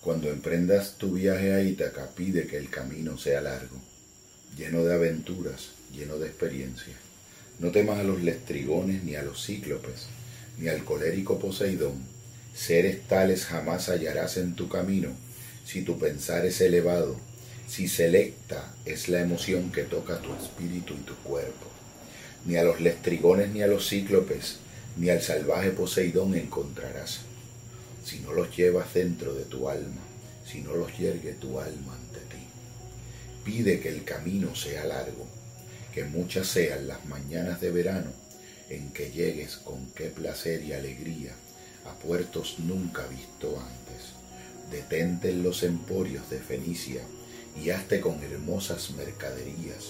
Cuando emprendas tu viaje a Ítaca, pide que el camino sea largo, lleno de aventuras, lleno de experiencia. No temas a los lestrigones ni a los cíclopes, ni al colérico Poseidón. Seres tales jamás hallarás en tu camino si tu pensar es elevado, si selecta es la emoción que toca tu espíritu y tu cuerpo. Ni a los lestrigones ni a los cíclopes, ni al salvaje Poseidón encontrarás. Si no los llevas dentro de tu alma, si no los yergue tu alma ante ti. Pide que el camino sea largo, que muchas sean las mañanas de verano en que llegues con qué placer y alegría a puertos nunca visto antes. Detente en los emporios de Fenicia y hazte con hermosas mercaderías,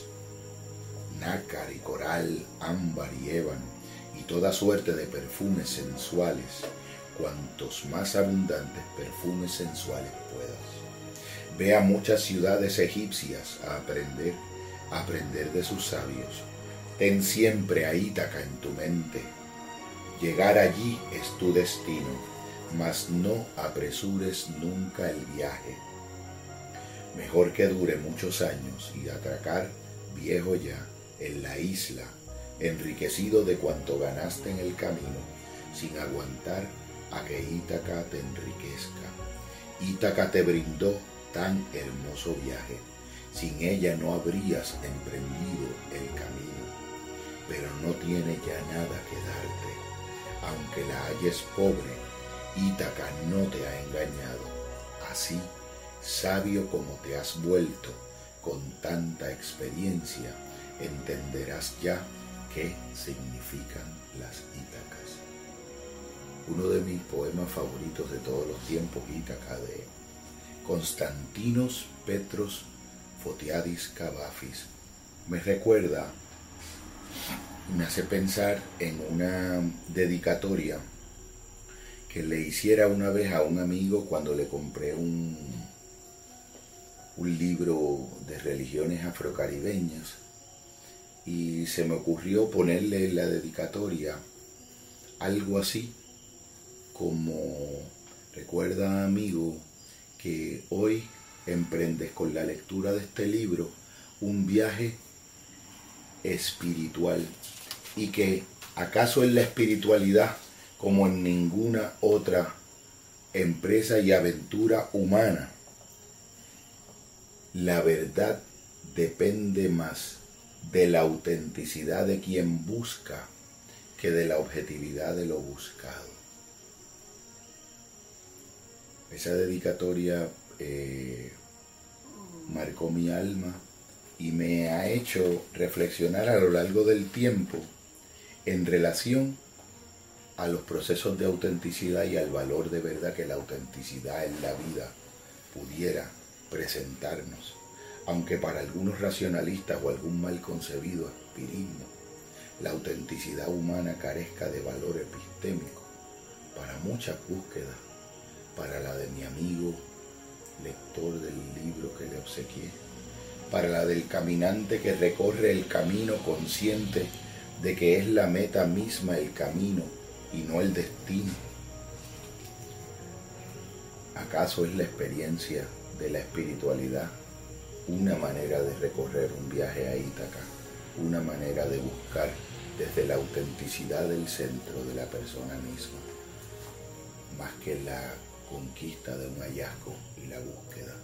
nácar y coral, ámbar y ébano, y toda suerte de perfumes sensuales, cuantos más abundantes perfumes sensuales puedas. Ve a muchas ciudades egipcias a aprender, aprender de sus sabios. Ten siempre a Ítaca en tu mente. Llegar allí es tu destino mas no apresures nunca el viaje. Mejor que dure muchos años y atracar viejo ya en la isla, enriquecido de cuanto ganaste en el camino, sin aguantar a que Ítaca te enriquezca. Ítaca te brindó tan hermoso viaje, sin ella no habrías emprendido el camino, pero no tiene ya nada que darte, aunque la halles pobre Ítaca no te ha engañado. Así, sabio como te has vuelto, con tanta experiencia, entenderás ya qué significan las Ítacas. Uno de mis poemas favoritos de todos los tiempos, Ítaca, de Constantinos Petros Fotiadis Cavafis, me recuerda, me hace pensar en una dedicatoria que le hiciera una vez a un amigo cuando le compré un, un libro de religiones afrocaribeñas y se me ocurrió ponerle la dedicatoria algo así como recuerda amigo que hoy emprendes con la lectura de este libro un viaje espiritual y que acaso en la espiritualidad como en ninguna otra empresa y aventura humana. La verdad depende más de la autenticidad de quien busca que de la objetividad de lo buscado. Esa dedicatoria eh, marcó mi alma y me ha hecho reflexionar a lo largo del tiempo en relación a los procesos de autenticidad y al valor de verdad que la autenticidad en la vida pudiera presentarnos, aunque para algunos racionalistas o algún mal concebido aspirismo, la autenticidad humana carezca de valor epistémico, para muchas búsquedas, para la de mi amigo, lector del libro que le obsequié, para la del caminante que recorre el camino consciente de que es la meta misma el camino y no el destino. ¿Acaso es la experiencia de la espiritualidad una manera de recorrer un viaje a Ítaca, una manera de buscar desde la autenticidad del centro de la persona misma, más que la conquista de un hallazgo y la búsqueda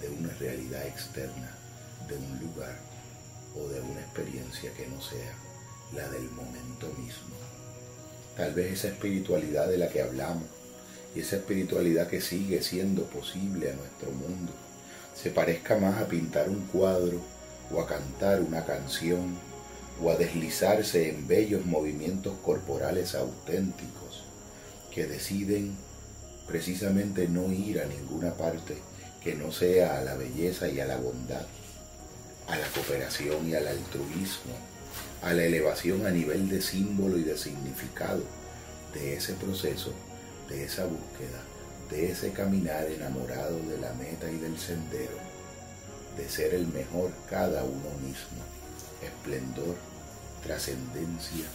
de una realidad externa, de un lugar o de una experiencia que no sea la del momento mismo? Tal vez esa espiritualidad de la que hablamos y esa espiritualidad que sigue siendo posible a nuestro mundo se parezca más a pintar un cuadro o a cantar una canción o a deslizarse en bellos movimientos corporales auténticos que deciden precisamente no ir a ninguna parte que no sea a la belleza y a la bondad, a la cooperación y al altruismo, a la elevación a nivel de símbolo y de significado de ese proceso, de esa búsqueda, de ese caminar enamorado de la meta y del sendero, de ser el mejor cada uno mismo, esplendor, trascendencia,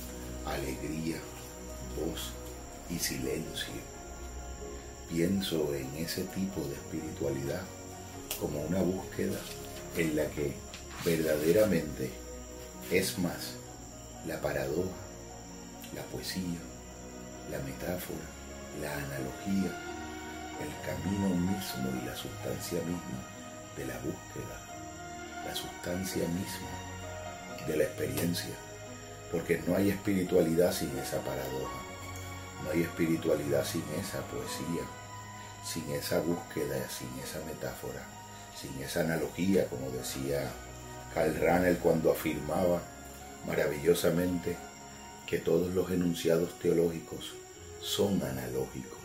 alegría, voz y silencio. Pienso en ese tipo de espiritualidad como una búsqueda en la que verdaderamente es más la paradoja, la poesía, la metáfora, la analogía, el camino mismo y la sustancia misma de la búsqueda, la sustancia misma de la experiencia, porque no hay espiritualidad sin esa paradoja, no hay espiritualidad sin esa poesía, sin esa búsqueda, sin esa metáfora, sin esa analogía, como decía Karl Rahner cuando afirmaba maravillosamente que todos los enunciados teológicos son analógicos.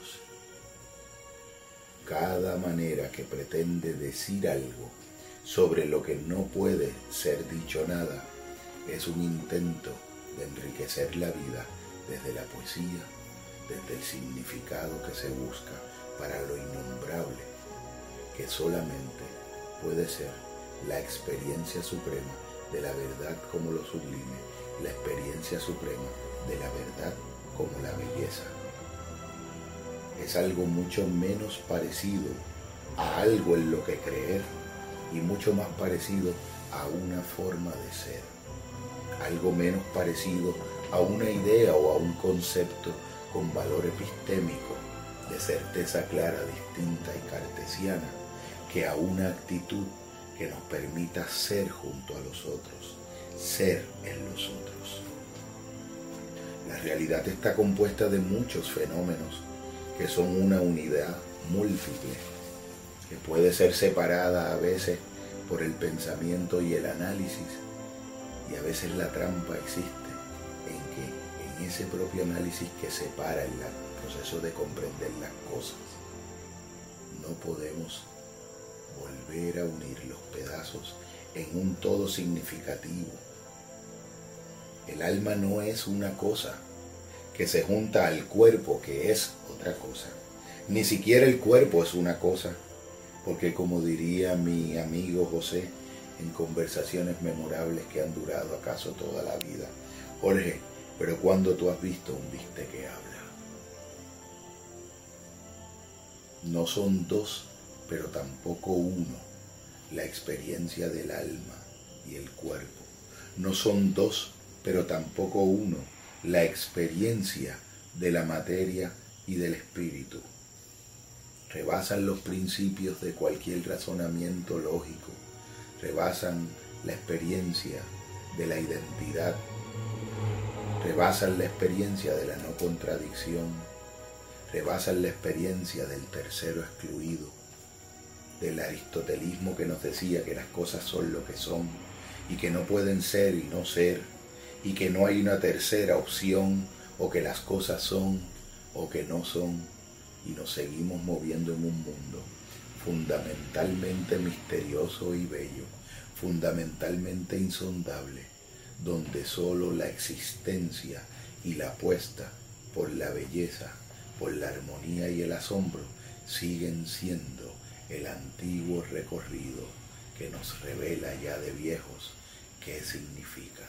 Cada manera que pretende decir algo sobre lo que no puede ser dicho nada es un intento de enriquecer la vida desde la poesía, desde el significado que se busca para lo innombrable, que solamente puede ser la experiencia suprema de la verdad como lo sublime, la experiencia suprema de la verdad como la belleza. Es algo mucho menos parecido a algo en lo que creer y mucho más parecido a una forma de ser. Algo menos parecido a una idea o a un concepto con valor epistémico de certeza clara, distinta y cartesiana que a una actitud que nos permita ser junto a los otros, ser en los otros. La realidad está compuesta de muchos fenómenos que son una unidad múltiple, que puede ser separada a veces por el pensamiento y el análisis, y a veces la trampa existe ese propio análisis que separa el proceso de comprender las cosas, no podemos volver a unir los pedazos en un todo significativo. El alma no es una cosa que se junta al cuerpo, que es otra cosa. Ni siquiera el cuerpo es una cosa, porque como diría mi amigo José en conversaciones memorables que han durado acaso toda la vida, Jorge, pero cuando tú has visto un viste que habla? No son dos pero tampoco uno, la experiencia del alma y el cuerpo. No son dos, pero tampoco uno, la experiencia de la materia y del espíritu. Rebasan los principios de cualquier razonamiento lógico, rebasan la experiencia de la identidad, rebasan la experiencia de la no contradicción, rebasan la experiencia del tercero excluido, del aristotelismo que nos decía que las cosas son lo que son y que no pueden ser y no ser y que no hay una tercera opción o que las cosas son o que no son y nos seguimos moviendo en un mundo fundamentalmente misterioso y bello, fundamentalmente insondable, donde sólo la existencia y la apuesta por la belleza, por la armonía y el asombro siguen siendo el antiguo recorrido que nos revela ya de viejos qué significa